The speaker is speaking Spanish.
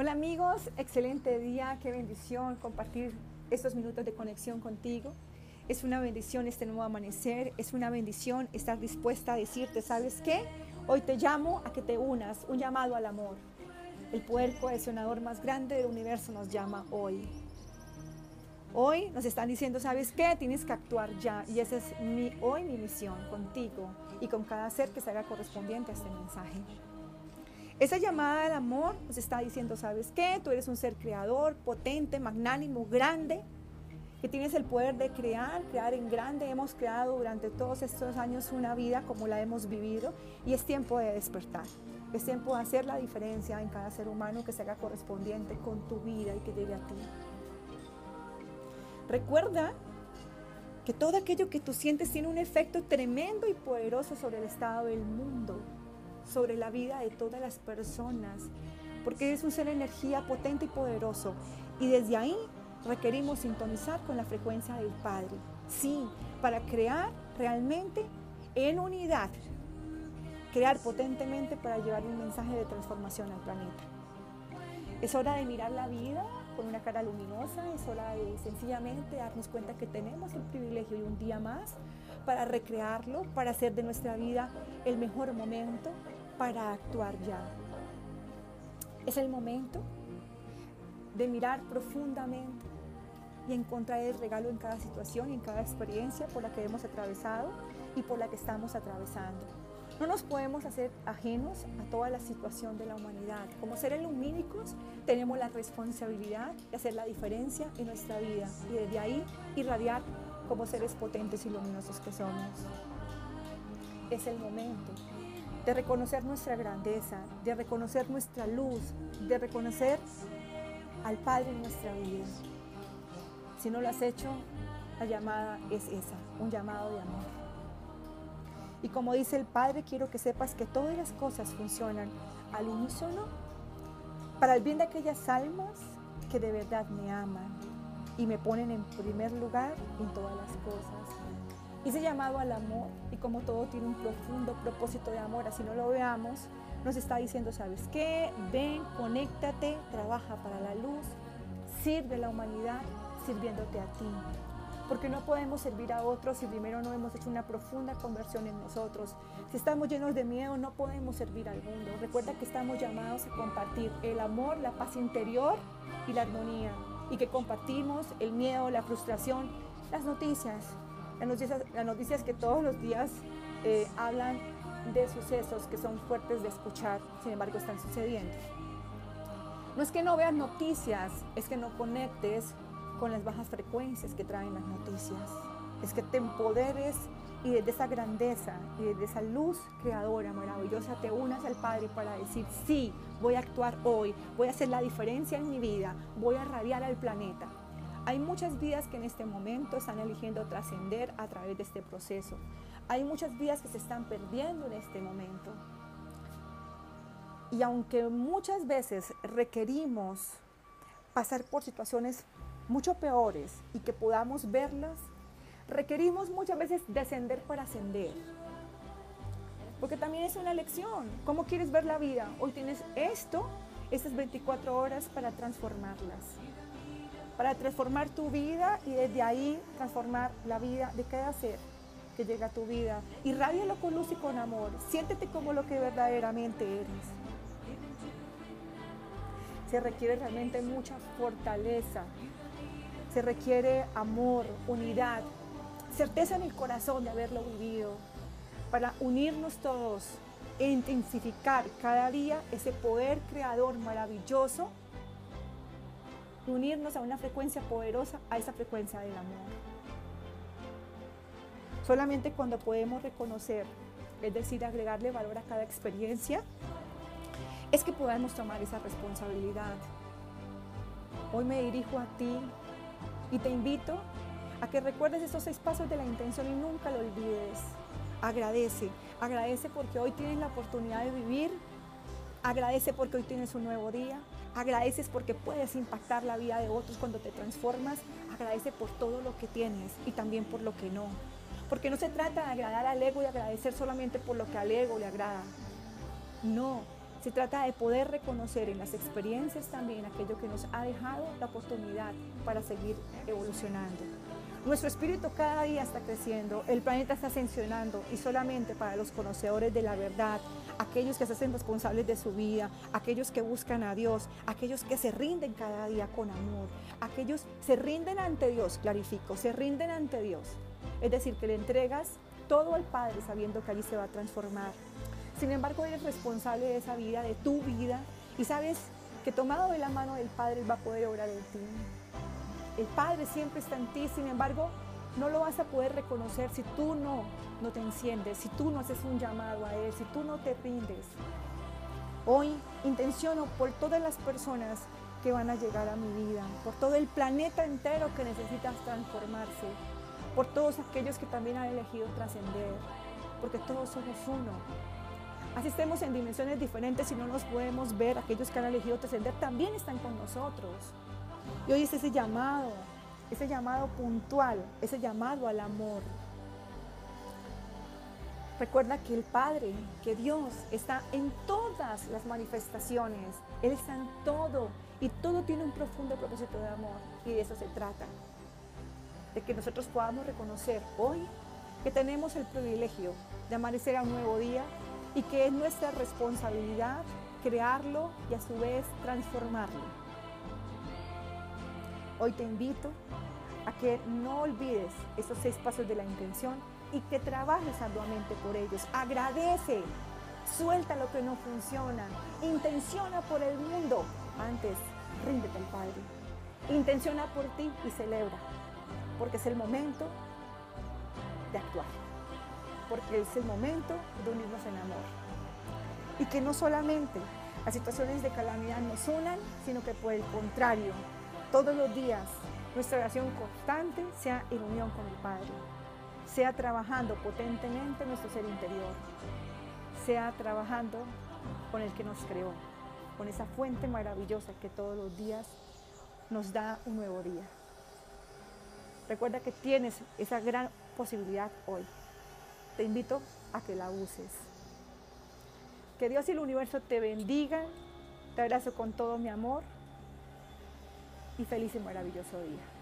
Hola amigos, excelente día, qué bendición compartir estos minutos de conexión contigo. Es una bendición este nuevo amanecer, es una bendición estar dispuesta a decirte, ¿sabes qué? Hoy te llamo a que te unas, un llamado al amor. El poder cohesionador más grande del universo nos llama hoy. Hoy nos están diciendo, ¿sabes qué? Tienes que actuar ya. Y esa es mi, hoy mi misión contigo y con cada ser que se haga correspondiente a este mensaje. Esa llamada al amor nos está diciendo, ¿sabes qué? Tú eres un ser creador, potente, magnánimo, grande, que tienes el poder de crear, crear en grande. Hemos creado durante todos estos años una vida como la hemos vivido y es tiempo de despertar. Es tiempo de hacer la diferencia en cada ser humano que se haga correspondiente con tu vida y que llegue a ti. Recuerda que todo aquello que tú sientes tiene un efecto tremendo y poderoso sobre el estado del mundo, sobre la vida de todas las personas, porque eres un ser de energía potente y poderoso. Y desde ahí requerimos sintonizar con la frecuencia del Padre. Sí, para crear realmente en unidad, crear potentemente para llevar un mensaje de transformación al planeta. Es hora de mirar la vida con una cara luminosa, es hora de sencillamente darnos cuenta que tenemos el privilegio de un día más para recrearlo, para hacer de nuestra vida el mejor momento, para actuar ya. Es el momento de mirar profundamente y encontrar el regalo en cada situación y en cada experiencia por la que hemos atravesado y por la que estamos atravesando. No nos podemos hacer ajenos a toda la situación de la humanidad. Como seres lumínicos tenemos la responsabilidad de hacer la diferencia en nuestra vida y desde ahí irradiar como seres potentes y luminosos que somos. Es el momento de reconocer nuestra grandeza, de reconocer nuestra luz, de reconocer al Padre en nuestra vida. Si no lo has hecho, la llamada es esa, un llamado de amor. Y como dice el Padre, quiero que sepas que todas las cosas funcionan al unísono para el bien de aquellas almas que de verdad me aman y me ponen en primer lugar en todas las cosas. Hice llamado al amor y como todo tiene un profundo propósito de amor, así no lo veamos, nos está diciendo, ¿sabes qué? Ven, conéctate, trabaja para la luz, sirve la humanidad sirviéndote a ti porque no podemos servir a otros si primero no hemos hecho una profunda conversión en nosotros. Si estamos llenos de miedo, no podemos servir al mundo. Recuerda que estamos llamados a compartir el amor, la paz interior y la armonía, y que compartimos el miedo, la frustración, las noticias, las noticias, las noticias que todos los días eh, hablan de sucesos que son fuertes de escuchar, sin embargo están sucediendo. No es que no veas noticias, es que no conectes con las bajas frecuencias que traen las noticias. Es que te empoderes y desde esa grandeza y desde esa luz creadora maravillosa te unas al Padre para decir, sí, voy a actuar hoy, voy a hacer la diferencia en mi vida, voy a radiar al planeta. Hay muchas vidas que en este momento están eligiendo trascender a través de este proceso. Hay muchas vidas que se están perdiendo en este momento. Y aunque muchas veces requerimos pasar por situaciones mucho peores y que podamos verlas, requerimos muchas veces descender para ascender. Porque también es una lección. ¿Cómo quieres ver la vida? Hoy tienes esto, estas 24 horas para transformarlas. Para transformar tu vida y desde ahí transformar la vida de cada ser que llega a tu vida. Irradialo con luz y con amor. Siéntete como lo que verdaderamente eres. Se requiere realmente mucha fortaleza se requiere amor, unidad, certeza en el corazón de haberlo vivido, para unirnos todos e intensificar cada día ese poder creador maravilloso unirnos a una frecuencia poderosa, a esa frecuencia del amor. Solamente cuando podemos reconocer, es decir, agregarle valor a cada experiencia, es que podamos tomar esa responsabilidad. Hoy me dirijo a ti y te invito a que recuerdes esos seis pasos de la intención y nunca lo olvides. Agradece, agradece porque hoy tienes la oportunidad de vivir, agradece porque hoy tienes un nuevo día, agradeces porque puedes impactar la vida de otros cuando te transformas, agradece por todo lo que tienes y también por lo que no. Porque no se trata de agradar al ego y agradecer solamente por lo que al ego le agrada. No, Se trata de poder reconocer en las experiencias también aquello que nos ha dejado la oportunidad para seguir evolucionando. Nuestro espíritu cada día está creciendo, el planeta está ascensionando y solamente para los conocedores de la verdad, aquellos que se hacen responsables de su vida, aquellos que buscan a Dios, aquellos que se rinden cada día con amor, aquellos se rinden ante Dios, clarifico, se rinden ante Dios. Es decir, que le entregas todo al Padre sabiendo que allí se va a transformar. Sin embargo, eres responsable de esa vida, de tu vida, y sabes que tomado de la mano del Padre va a poder obrar en ti. El Padre siempre está en ti, sin embargo, no lo vas a poder reconocer si tú no, no te enciendes, si tú no haces un llamado a Él, si tú no te rindes. Hoy intenciono por todas las personas que van a llegar a mi vida, por todo el planeta entero que necesitas transformarse, por todos aquellos que también han elegido trascender, porque todos somos uno. Así estemos en dimensiones diferentes y no nos podemos ver, aquellos que han elegido trascender también están con nosotros. Y hoy es ese llamado, ese llamado puntual, ese llamado al amor. Recuerda que el Padre, que Dios está en todas las manifestaciones, Él está en todo y todo tiene un profundo propósito de amor y de eso se trata. De que nosotros podamos reconocer hoy que tenemos el privilegio de amanecer a un nuevo día y que es nuestra responsabilidad crearlo y a su vez transformarlo. Hoy te invito a que no olvides esos seis pasos de la intención y que trabajes arduamente por ellos. Agradece, suelta lo que no funciona, intenciona por el mundo. Antes, ríndete al Padre. Intenciona por ti y celebra, porque es el momento de actuar, porque es el momento de unirnos en amor. Y que no solamente las situaciones de calamidad nos unan, sino que por el contrario, todos los días nuestra oración constante sea en unión con el Padre, sea trabajando potentemente nuestro ser interior, sea trabajando con el que nos creó, con esa fuente maravillosa que todos los días nos da un nuevo día. Recuerda que tienes esa gran posibilidad hoy. Te invito a que la uses. Que Dios y el universo te bendigan. Te abrazo con todo mi amor y feliz y maravilloso día.